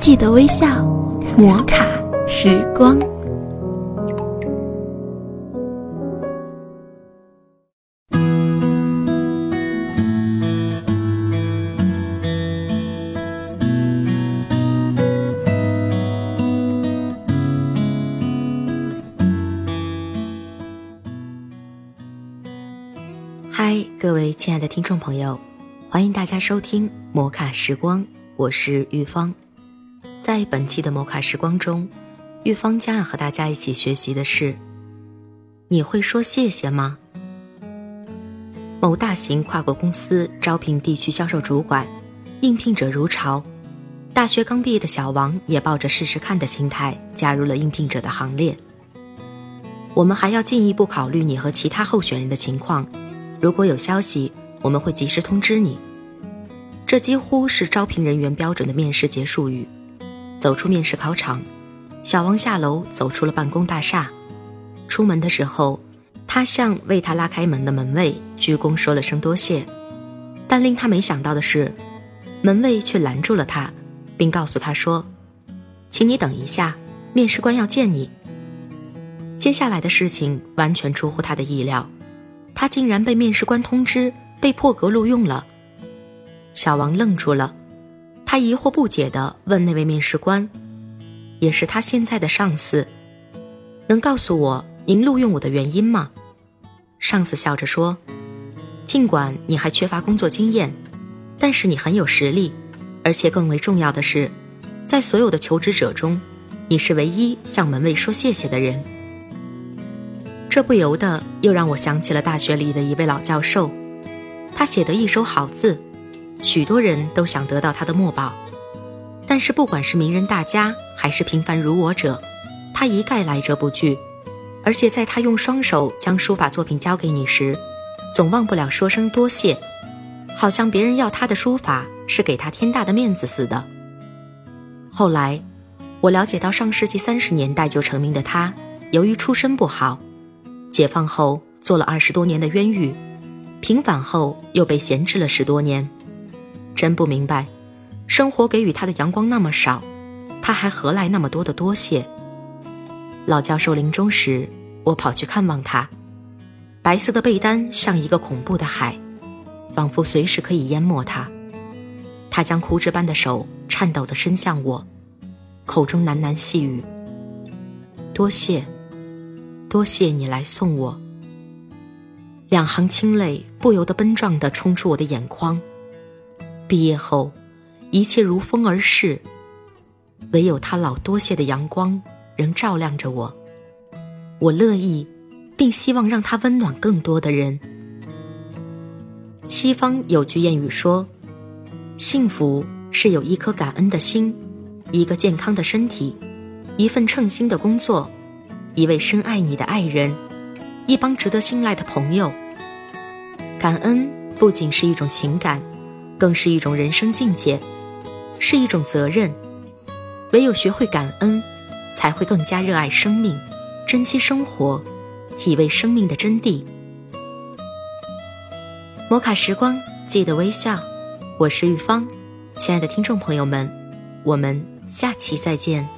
记得微笑，摩卡时光。嗨，各位亲爱的听众朋友，欢迎大家收听摩卡时光，我是玉芳。在本期的摩卡时光中，玉芳将要和大家一起学习的是：你会说谢谢吗？某大型跨国公司招聘地区销售主管，应聘者如潮。大学刚毕业的小王也抱着试试看的心态加入了应聘者的行列。我们还要进一步考虑你和其他候选人的情况。如果有消息，我们会及时通知你。这几乎是招聘人员标准的面试结束语。走出面试考场，小王下楼走出了办公大厦。出门的时候，他向为他拉开门的门卫鞠躬说了声多谢。但令他没想到的是，门卫却拦住了他，并告诉他说：“请你等一下，面试官要见你。”接下来的事情完全出乎他的意料。他竟然被面试官通知被破格录用了，小王愣住了，他疑惑不解地问那位面试官，也是他现在的上司，能告诉我您录用我的原因吗？上司笑着说：“尽管你还缺乏工作经验，但是你很有实力，而且更为重要的是，在所有的求职者中，你是唯一向门卫说谢谢的人。”这不由得又让我想起了大学里的一位老教授，他写的一手好字，许多人都想得到他的墨宝。但是不管是名人大家还是平凡如我者，他一概来者不拒。而且在他用双手将书法作品交给你时，总忘不了说声多谢，好像别人要他的书法是给他天大的面子似的。后来，我了解到上世纪三十年代就成名的他，由于出身不好。解放后做了二十多年的冤狱，平反后又被闲置了十多年，真不明白，生活给予他的阳光那么少，他还何来那么多的多谢？老教授临终时，我跑去看望他，白色的被单像一个恐怖的海，仿佛随时可以淹没他。他将枯枝般的手颤抖地伸向我，口中喃喃细语：“多谢。”多谢你来送我。两行清泪不由得奔撞地冲出我的眼眶。毕业后，一切如风而逝，唯有他老多谢的阳光仍照亮着我。我乐意，并希望让他温暖更多的人。西方有句谚语说：“幸福是有一颗感恩的心，一个健康的身体，一份称心的工作。”一位深爱你的爱人，一帮值得信赖的朋友。感恩不仅是一种情感，更是一种人生境界，是一种责任。唯有学会感恩，才会更加热爱生命，珍惜生活，体味生命的真谛。摩卡时光，记得微笑。我是玉芳，亲爱的听众朋友们，我们下期再见。